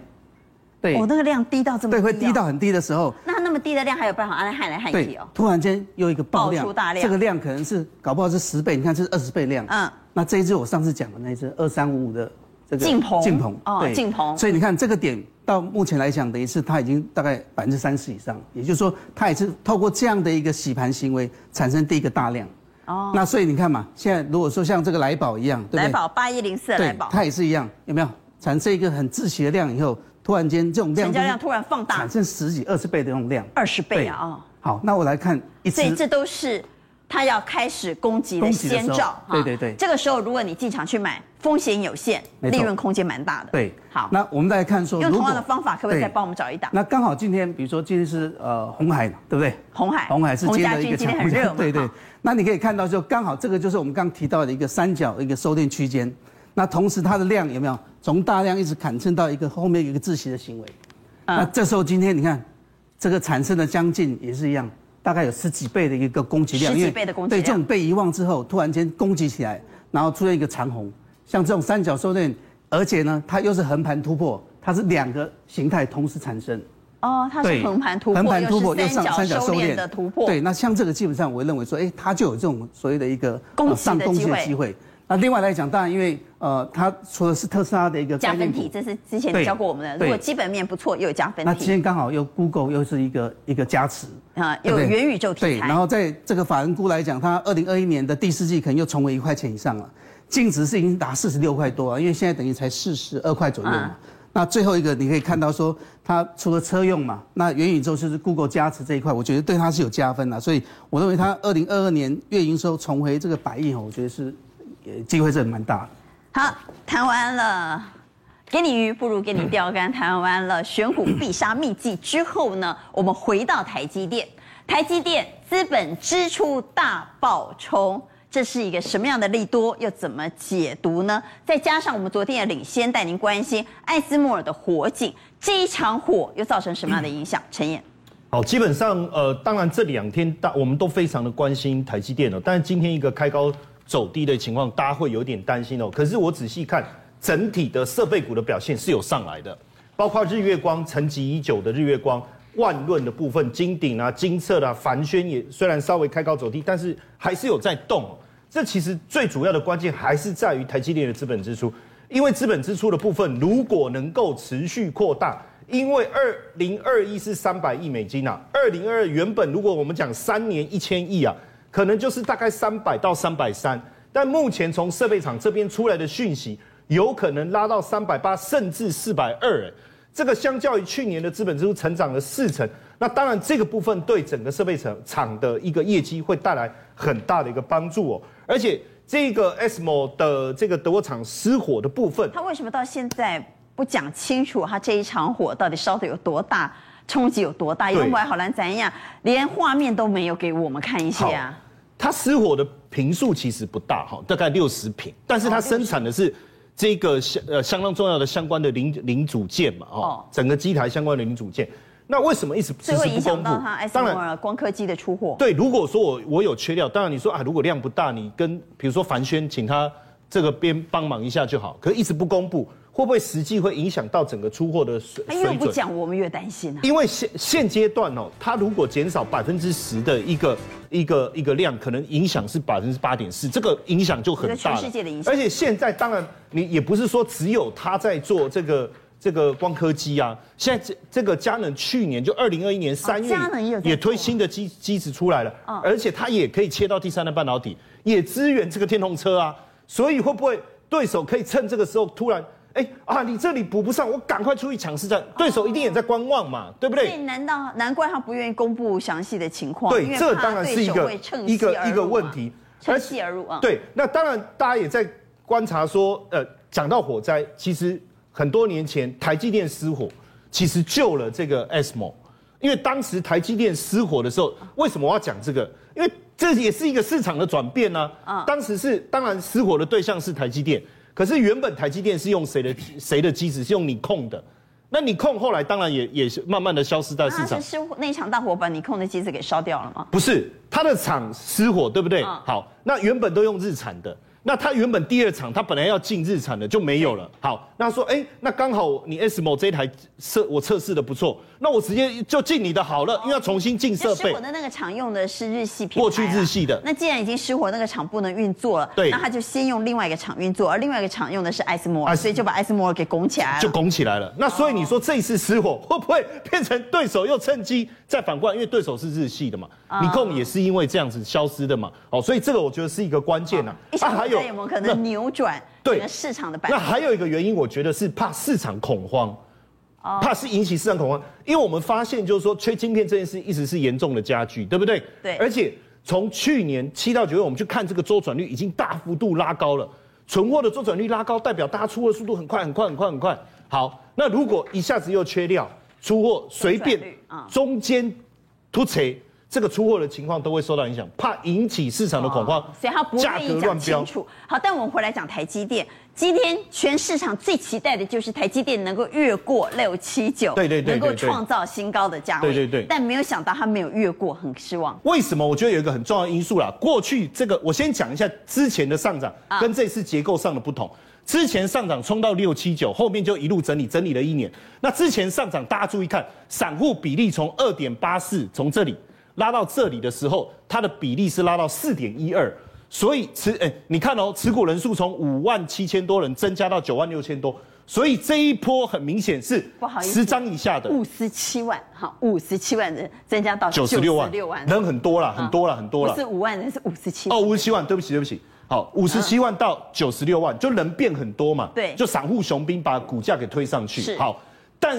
对，哦，那个量低到这么低。对，会低到很低的时候。那那么低的量还有办法按来焊来焊去哦？突然间又一个爆量，爆出大量，这个量可能是搞不好是十倍，你看这是二十倍量。嗯。那这一只我上次讲的那一支二三五五的。晋鹏，晋鹏，对，晋鹏。所以你看这个点到目前来讲，等于是它已经大概百分之三十以上，也就是说，它也是透过这样的一个洗盘行为产生第一个大量。哦。那所以你看嘛，现在如果说像这个来宝一样，对不对？来宝八一零四来宝，它也是一样，有没有产生一个很窒息的量以后，突然间这种量，成交量突然放大，产生十几、二十倍的这种量。二十倍啊！哦。好，那我来看一次。所以这都是。它要开始攻击的先兆，对对对。这个时候，如果你进场去买，风险有限，利润空间蛮大的。对，好。那我们再来看说，用同样的方法，可不可以再帮我们找一档？那刚好今天，比如说今天是呃红海，对不对？红海，红海是今天的一个强势，对对。那你可以看到，就刚好这个就是我们刚提到的一个三角一个收敛区间。那同时它的量有没有从大量一直砍升到一个后面有一个窒息的行为？那这时候今天你看，这个产生的将近也是一样。大概有十几倍的一个攻击量，十几倍的攻击量，对这种被遗忘之后，突然间攻击起来，然后出现一个长红，像这种三角收敛，而且呢，它又是横盘突破，它是两个形态同时产生。哦，它是横盘突破，横盘突破又上三角收敛的突破。对，那像这个基本上我认为说，哎，它就有这种所谓的一个上攻击的机会。那另外来讲，当然因为呃，它除了是特斯拉的一个加分题，这是之前教过我们的。如果基本面不错，又有加分题。那今天刚好又 Google 又是一个一个加持啊，有元宇宙题材。对，然后在这个法人估来讲，它二零二一年的第四季可能又重回一块钱以上了，净值是已经达四十六块多了，因为现在等于才四十二块左右嘛。啊那最后一个你可以看到说，它除了车用嘛，那元宇宙就是 Google 加持这一块，我觉得对它是有加分的，所以我认为它二零二二年月营收重回这个百亿，我觉得是，机会是蛮大的。好，谈完了，给你鱼不如给你钓竿。谈完了选股必杀秘技之后呢，我们回到台积电，台积电资本支出大爆冲。这是一个什么样的利多，又怎么解读呢？再加上我们昨天也领先带您关心艾斯摩尔的火警，这一场火又造成什么样的影响？陈彦，好，基本上呃，当然这两天大我们都非常的关心台积电哦，但是今天一个开高走低的情况，大家会有点担心哦。可是我仔细看整体的设备股的表现是有上来的，包括日月光沉寂已久的日月光。万润的部分，金鼎啊、金策啊、凡轩也虽然稍微开高走低，但是还是有在动。这其实最主要的关键还是在于台积电的资本支出，因为资本支出的部分如果能够持续扩大，因为二零二一是三百亿美金啊，二零二二原本如果我们讲三年一千亿啊，可能就是大概三百到三百三，但目前从设备厂这边出来的讯息，有可能拉到三百八甚至四百二，这个相较于去年的资本支出成长了四成，那当然这个部分对整个设备厂厂的一个业绩会带来很大的一个帮助哦。而且这个 ASML 的这个德国厂失火的部分，他为什么到现在不讲清楚？他这一场火到底烧得有多大，冲击有多大？因为好难怎样，连画面都没有给我们看一下啊。它失火的平数其实不大哈，大概六十平，但是它生产的是。这个相呃相当重要的相关的零零组件嘛，哦，整个机台相关的零组件，那为什么一直迟迟不公布？会影响到它当然光刻机的出货。对，如果说我我有缺料，当然你说啊，如果量不大，你跟比如说凡轩请他这个边帮忙一下就好，可是一直不公布。会不会实际会影响到整个出货的水水准？越不讲，我们越担心啊。因为现现阶段哦，它如果减少百分之十的一个一个一个量，可能影响是百分之八点四，这个影响就很大。全世界的影响。而且现在当然你也不是说只有他在做这个这个光刻机啊，现在这这个佳能去年就二零二一年三月佳能也推新的机机子出来了，而且它也可以切到第三代半导体，也支援这个电动车啊，所以会不会对手可以趁这个时候突然？哎啊！你这里补不上，我赶快出去抢市占。对手一定也在观望嘛，对不对？所以难道难怪他不愿意公布详细的情况？对，这当然是一个一个一个问题，趁虚而入啊。对，那当然大家也在观察说，呃，讲到火灾，其实很多年前台积电失火，其实救了这个 ASML，因为当时台积电失火的时候，为什么我要讲这个？因为这也是一个市场的转变呢。啊，当时是当然失火的对象是台积电。可是原本台积电是用谁的谁的机子？是用你控的，那你控后来当然也也是慢慢的消失在市场。是那场大火把你控的机子给烧掉了吗？不是，他的厂失火，对不对？嗯、好，那原本都用日产的。那他原本第二厂，他本来要进日产的就没有了。好，那说，哎，那刚好你 ASML 这台测我测试的不错，那我直接就进你的好了，因为要重新进设备。失火的那个厂用的是日系品牌，过去日系的。那既然已经失火，那个厂不能运作了，对，那他就先用另外一个厂运作，而另外一个厂用的是艾斯摩尔，所以就把艾斯摩尔给拱起来了，就拱起来了。那所以你说这一次失火会不会变成对手又趁机再反过来？因为对手是日系的嘛，你控也是因为这样子消失的嘛。哦，所以这个我觉得是一个关键呐。啊，还有有没有可能扭转对市场的？那还有一个原因，我觉得是怕市场恐慌，怕是引起市场恐慌。因为我们发现，就是说缺晶片这件事一直是严重的加剧，对不对？对。而且从去年七到九月，我们去看这个周转率已经大幅度拉高了，存货的周转率拉高，代表大家出货速度很快很快很快很快。好，那如果一下子又缺料，出货随便中间突锤。这个出货的情况都会受到影响，怕引起市场的恐慌，哦、所以他不愿意讲清楚。好，但我们回来讲台积电，今天全市场最期待的就是台积电能够越过六七九，对对对，能够创造新高的价位，对对对。但没有想到它没有越过，很失望。为什么？我觉得有一个很重要的因素啦。过去这个，我先讲一下之前的上涨跟这次结构上的不同。之前上涨冲到六七九，后面就一路整理，整理了一年。那之前上涨，大家注意看，散户比例从二点八四从这里拉到这里的时候，它的比例是拉到四点一二。所以持哎，你看哦，持股人数从五万七千多人增加到九万六千多，所以这一波很明显是十张以下的。五十七万，好，五十七万人增加到九十六万，人很多了，很多了，很多了，不是五万人，是五十七哦，五十七万，对不起，对不起，好，五十七万到九十六万，就人变很多嘛，对，就散户雄兵把股价给推上去，好，但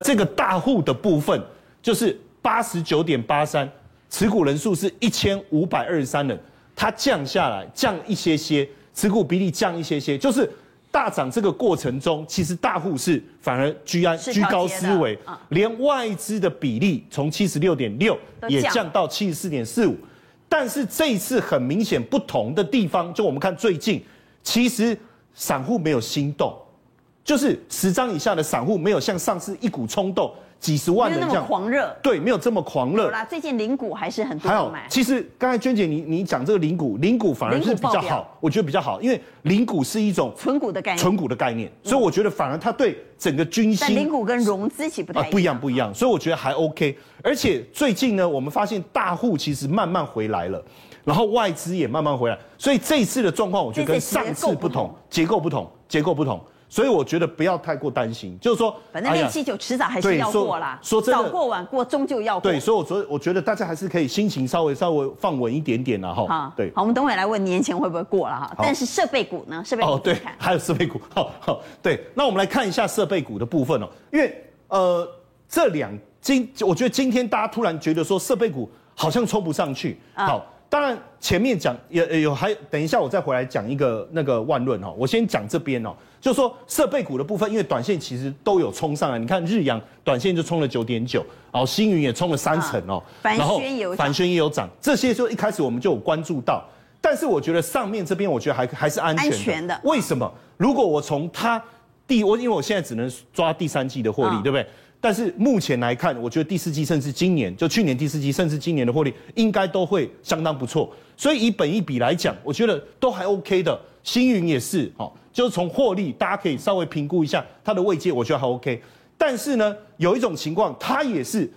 这个大户的部分就是八十九点八三，持股人数是一千五百二十三人，它降下来，降一些些，持股比例降一些些，就是大涨这个过程中，其实大户是反而居安居高思危，连外资的比例从七十六点六也降到七十四点四五，但是这一次很明显不同的地方，就我们看最近，其实散户没有心动。就是十张以下的散户没有像上次一股冲动几十万人这样狂热，对，没有这么狂热。好啦，最近零股还是很多人买。其实刚才娟姐你你讲这个零股，零股反而是比较好，我觉得比较好，因为零股是一种存股的概念，存股的概念，所以我觉得反而它对整个军心。但零股跟融资其实不太一样，不一样，不一样，所以我觉得还 OK。而且最近呢，我们发现大户其实慢慢回来了，然后外资也慢慢回来，所以这一次的状况，我觉得跟上次不同，结构不同，结构不同。所以我觉得不要太过担心，就是说，反正六七九迟早还是要过啦。说真的，早过晚过终究要过。对，所以我觉我觉得大家还是可以心情稍微稍微放稳一点点了哈。好，对。好，我们等会来问年前会不会过了哈。但是设备股呢？设备股哦，对，还有设备股。好好，对。那我们来看一下设备股的部分哦，因为呃，这两今我觉得今天大家突然觉得说设备股好像冲不上去。好，当然前面讲也有还等一下我再回来讲一个那个万润哦，我先讲这边哦。就是说设备股的部分，因为短线其实都有冲上来，你看日阳短线就冲了九点九，然后星云也冲了三成哦，然后帆宣也有涨，这些就一开始我们就有关注到，但是我觉得上面这边我觉得还还是安全的，安全的。为什么？如果我从它第我因为我现在只能抓第三季的获利，对不对？但是目前来看，我觉得第四季甚至今年就去年第四季甚至今年的获利应该都会相当不错，所以以本益比来讲，我觉得都还 OK 的。星云也是，哦，就是从获利，大家可以稍微评估一下它的位阶，我觉得还 OK。但是呢，有一种情况，它也是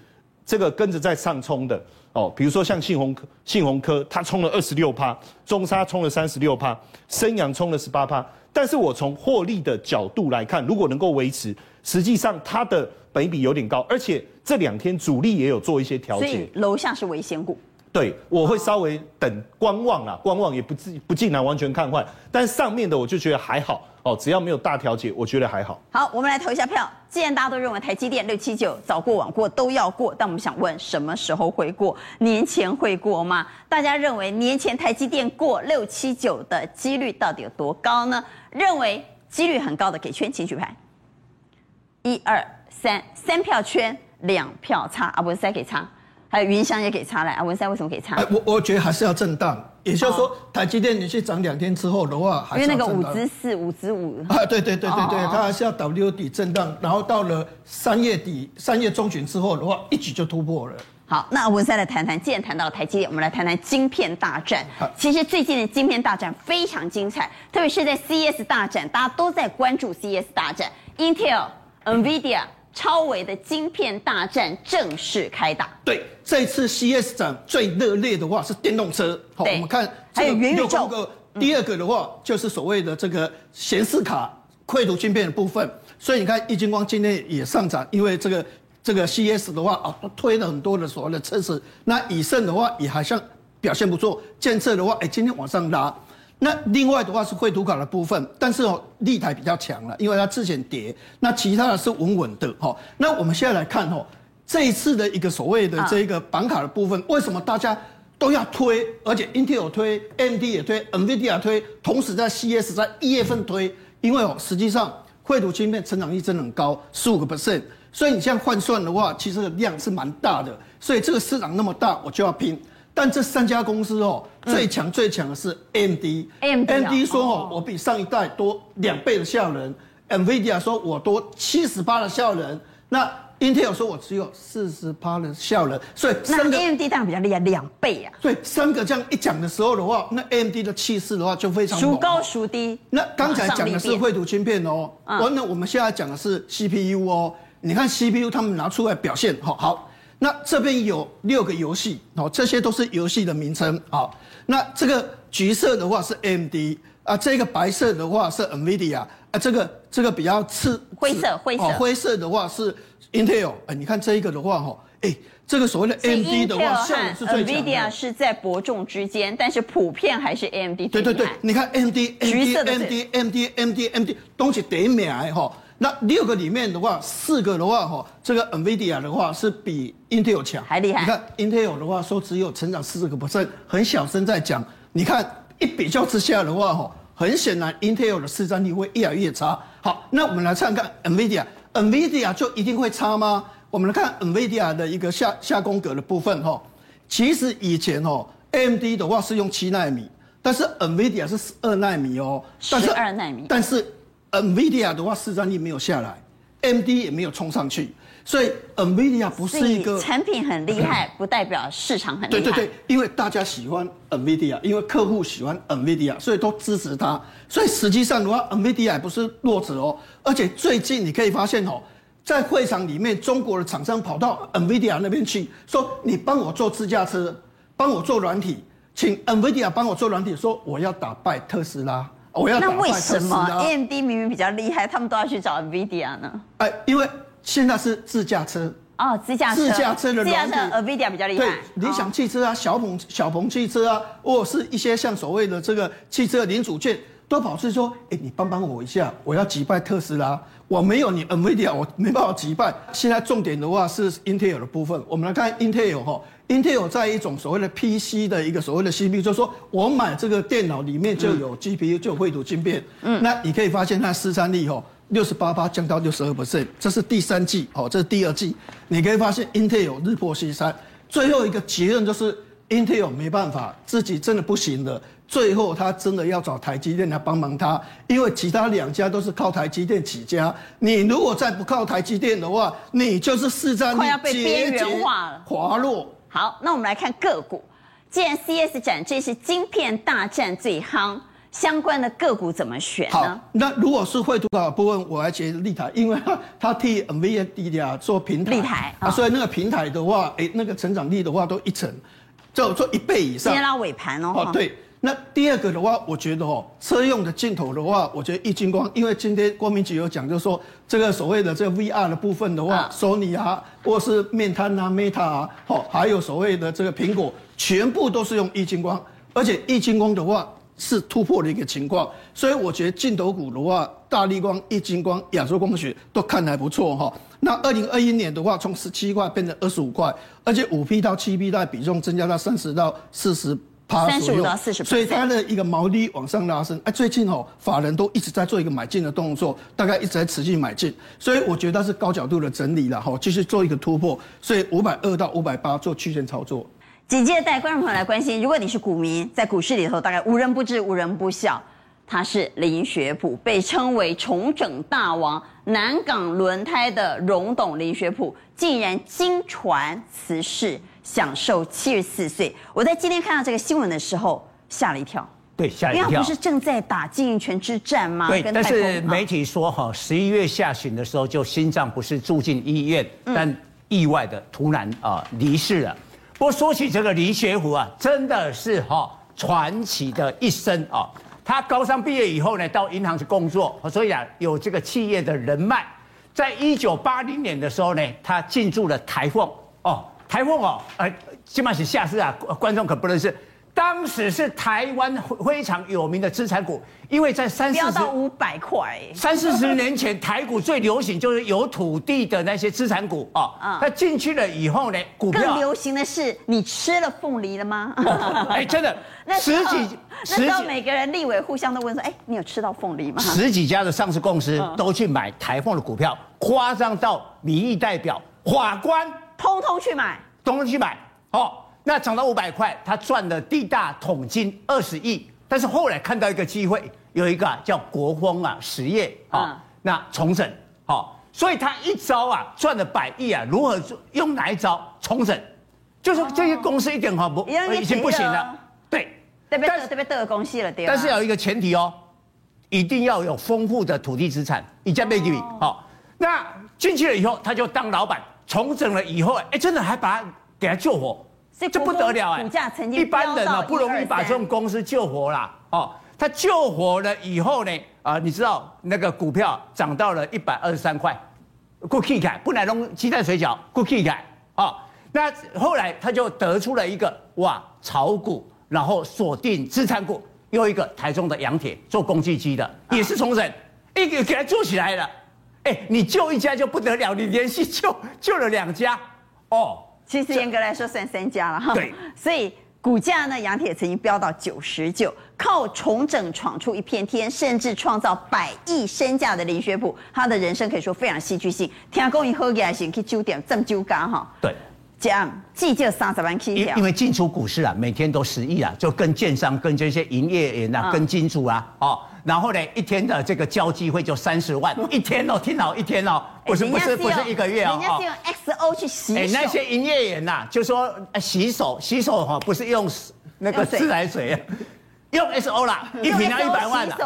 这个跟着在上冲的，哦，比如说像信鸿科，信鸿科它冲了二十六趴，中沙冲了三十六趴，升阳冲了十八趴。但是我从获利的角度来看，如果能够维持，实际上它的本益比有点高，而且这两天主力也有做一些调整，所以楼下是危险股。对，我会稍微等观望啦，观望也不至不尽然完全看坏，但上面的我就觉得还好哦，只要没有大调节，我觉得还好。好，我们来投一下票。既然大家都认为台积电六七九早过晚过都要过，但我们想问什么时候会过？年前会过吗？大家认为年前台积电过六七九的几率到底有多高呢？认为几率很高的给圈，请举牌。一二三，三票圈，两票叉，啊不是三给差。还有云翔也给差了阿，文山为什么给差？我我觉得还是要震荡，也就是说，台积电你去涨两天之后的话，因为那个五之四、五之五啊，对对对对对，它还是要 W 底震荡，然后到了三月底、三月中旬之后的话，一举就突破了。好，那文山来谈谈，既然谈到台积电，我们来谈谈晶片大战。其实最近的晶片大战非常精彩，特别是在 CES 大战，大家都在关注 CES 大战，Intel、NVIDIA。超微的晶片大战正式开打。对，这次 CES 展最热烈的话是电动车。好，我们看还有元宇宙。第二个的话就是所谓的这个显示卡绘图晶片的部分。所以你看，易晶光今天也上涨，因为这个这个 CES 的话啊，推了很多的所谓的测试。那以盛的话也好像表现不错，建设的话，哎，今天往上拉。那另外的话是绘图卡的部分，但是哦，立台比较强了，因为它之前跌，那其他的是稳稳的哈。那我们现在来看哦，这一次的一个所谓的这一个板卡的部分，为什么大家都要推，而且 Intel 推，AMD 也推，NVIDIA 推，同时在 CES 在一月份推，因为哦，实际上绘图芯片成长率真的很高，十五个 percent。所以你这样换算的话，其实量是蛮大的。所以这个市场那么大，我就要拼。但这三家公司哦，最强最强的是 AMD，AMD 说哦，我比上一代多两倍的效能，NVIDIA 说我多七十八的效能，那 Intel 说我只有四十八的效能，所以那 AMD 当然比较厉害，两倍啊。所以三个这样一讲的时候的话，那 AMD 的气势的话就非常孰高孰低。那刚才讲的是绘图芯片哦，完了我们现在讲的是 CPU 哦，你看 CPU 他们拿出来表现好好。那这边有六个游戏，哦，这些都是游戏的名称，好，那这个橘色的话是 AMD 啊，这个白色的话是 NVIDIA 啊，这个这个比较次灰色灰色，灰色的话是 Intel，哎，你看这一个的话，哈，哎，这个所谓的 AMD 的话，效能是最强的。NVIDIA 是在伯仲之间，但是普遍还是 AMD。对对对，你看 AMD，橘色的 AMD AMD AMD AMD 东西得买哈。那六个里面的话，四个的话，哈，这个 NVIDIA 的话是比 Intel 强，还厉害。你看 Intel 的话说只有成长四十个 percent，很小声在讲。你看一比较之下的话，哈，很显然 Intel 的市占率会越来越差。好，那我们来看看 NVIDIA，NVIDIA 就一定会差吗？我们来看 NVIDIA 的一个下下宫格的部分，哈，其实以前哦，AMD 的话是用七纳米，但是 NVIDIA 是十二纳米哦，十二纳米，但是。NVIDIA 的话，市占率没有下来，AMD 也没有冲上去，所以 NVIDIA 不是一个产品很厉害，不代表市场很厉害。对对对，因为大家喜欢 NVIDIA，因为客户喜欢 NVIDIA，所以都支持它。所以实际上的话，NVIDIA 不是弱者哦，而且最近你可以发现哦，在会场里面，中国的厂商跑到 NVIDIA 那边去，说你帮我做自驾车，帮我做软体，请 NVIDIA 帮我做软体，说我要打败特斯拉。我要那为什么 AMD 明明比较厉害，他们都要去找 NVIDIA 呢？哎，因为现在是自驾车哦，自驾车，自驾车的自驾车 NVIDIA 比较厉害。对，理想汽车啊，小鹏小鹏汽车啊，或者是一些像所谓的这个汽车零组件，都跑去说，哎，你帮帮我一下，我要击败特斯拉，我没有你 NVIDIA，我没办法击败。现在重点的话是 Intel 的部分，我们来看 Intel 哈。Intel 在一种所谓的 PC 的一个所谓的 CPU，就是说我买这个电脑里面就有 GPU，就有绘图晶片。嗯，那你可以发现它市占率哦，六十八趴降到六十二 percent，这是第三季哦，这是第二季。你可以发现 Intel 日破西山。最后一个结论就是 Intel 没办法，自己真的不行了。最后他真的要找台积电来帮忙他，因为其他两家都是靠台积电起家。你如果再不靠台积电的话，你就是市占率快要被边缘化了，滑落。好，那我们来看个股。既然 CES 展这是晶片大战最夯，相关的个股怎么选呢？好，那如果是绘图稿的部分，我来接立台，因为他替 NVIDIA 做平台，立台啊，所以那个平台的话，哎，那个成长率的话都一成，就做一倍以上。先拉尾盘哦。哦，对。那第二个的话，我觉得哦，车用的镜头的话，我觉得一晶光，因为今天郭明局有讲，就是说这个所谓的这个 VR 的部分的话，索尼啊，或是面瘫啊、Meta 啊，好，还有所谓的这个苹果，全部都是用一晶光，而且一晶光的话是突破的一个情况，所以我觉得镜头股的话，大力光、一晶光、亚洲光学都看还不错哈。那二零二一年的话，从十七块变成二十五块，而且五 P 到七 P 的比重增加到三十到四十。三十五到四十，所以它的一个毛利往上拉升。哎，最近哦，法人都一直在做一个买进的动作，大概一直在持续买进，所以我觉得它是高角度的整理了哈，继续做一个突破。所以五百二到五百八做区间操作。紧接着带观众朋友来关心，如果你是股民，在股市里头大概无人不知、无人不晓，他是林学普，被称为重整大王，南港轮胎的荣董林学普，竟然惊传辞世。享受七十四岁，我在今天看到这个新闻的时候吓了一跳。对，吓一跳。因为不是正在打经营权之战吗？对，但是媒体说哈，十一月下旬的时候就心脏不是住进医院，但意外的突然啊离世了。不过说起这个李学卜啊，真的是哈传奇的一生啊。他高三毕业以后呢，到银行去工作，所以啊有这个企业的人脉。在一九八零年的时候呢，他进驻了台凤哦。台凤哦，呃，起码是下市啊，观众可不认识。当时是台湾非常有名的资产股，因为在三四十到五百块，三四十年前台股最流行就是有土地的那些资产股啊。啊，那进去了以后呢，股票更流行的是你吃了凤梨了吗？哎，真的，那十几那时候每个人立委互相都问说，哎，你有吃到凤梨吗？十几家的上市公司都去买台凤的股票，夸张到民意代表、法官通通去买，通通去买哦。那涨到五百块，他赚了地大桶金二十亿，但是后来看到一个机会，有一个叫国风啊实业啊，那重整好，所以他一招啊赚了百亿啊，如何用哪一招重整？就是这些公司一点好不已经不行了，对，特别特别的公司了，对。但是有一个前提哦，一定要有丰富的土地资产，以家没给你好。那进去了以后，他就当老板，重整了以后，哎，真的还把他给他救活。这不得了哎！股价曾经一般人啊不容易把这种公司救活啦。哦，他救活了以后呢，啊，你知道那个股票涨到了一百二十三块，过气改，不能弄鸡蛋水饺，过气改啊。那后来他就得出了一个哇，炒股，然后锁定资产股，又一个台中的阳铁做工具机的，也是重整，一个给他做起来了。哎，你救一家就不得了，你连续救救了两家，哦。其实严格来说算三家了哈，对，所以股价呢，杨铁曾经飙到九十九，靠重整闯出一片天，甚至创造百亿身价的林学普，他的人生可以说非常戏剧性。听讲以后也行去酒店这么酒咖哈，对，这样计就三十万起跳。因为进出股市啊，每天都十亿啊，就跟建商、跟这些营业员啊、跟金主啊，哦。然后呢，一天的这个交际会就三十万，一天哦，听好，一天哦，不是不是不是一个月哦，人家是用 XO 去洗手。哎，那些营业员呐，就说洗手洗手哈，不是用那个自来水，用 XO 啦，一瓶要一百万啦，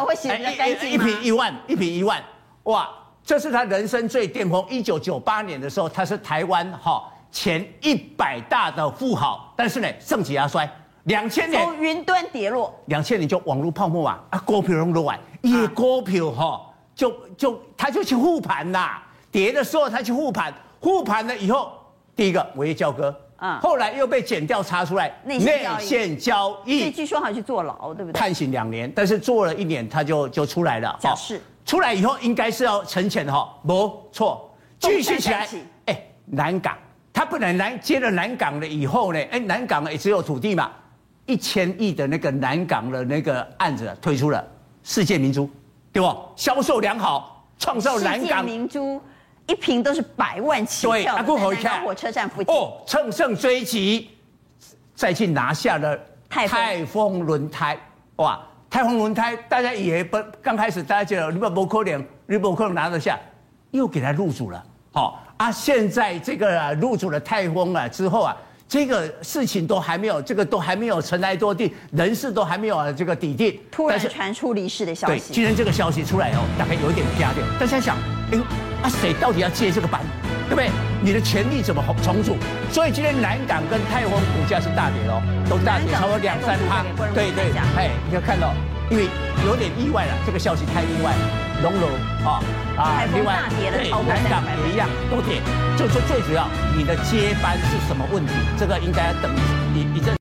一瓶一万，一瓶一万，哇，这是他人生最巅峰。一九九八年的时候，他是台湾哈前一百大的富豪，但是呢，盛极而衰。两千年。从云端跌落，两千年就网络泡沫啊啊，股票融落完，一股票哈就就他就去护盘啦，跌的时候他去护盘，护盘了以后，第一个违约交割，啊，后来又被检调查出来内线交易，所以据说还去坐牢，对不对？判刑两年，但是坐了一年他就就出来了，假释。出来以后应该是要承钱哈，不错，继续起来，哎，南港。他本来南接了南港了以后呢，哎，南港也只有土地嘛。一千亿的那个南港的那个案子推出了世界明珠，对不？销售良好，创造南港明珠一瓶都是百万起跳。对，阿过好一看，火车站附近哦，乘胜追击，再去拿下了泰泰丰轮胎。哇，泰丰轮胎大家以为不刚开始大家觉得你不不可能，你不可能拿得下，又给他入主了。好啊，现在这个入主了泰丰啊之后啊。这个事情都还没有，这个都还没有尘埃落定，人事都还没有这个底定，突然传出离世的消息。对，今天这个消息出来哦，大概有一点压力。大家想，哎，啊谁到底要接这个班，对不对？你的权力怎么重组？所以今天南港跟泰丰股价是大跌哦，都大跌超过两三趴。对对，哎，你要看到，因为有点意外了，这个消息太意外了。龙楼啊啊，另外对南港也一样都跌，就是最主要，你的接班是什么问题？这个应该要等一一阵。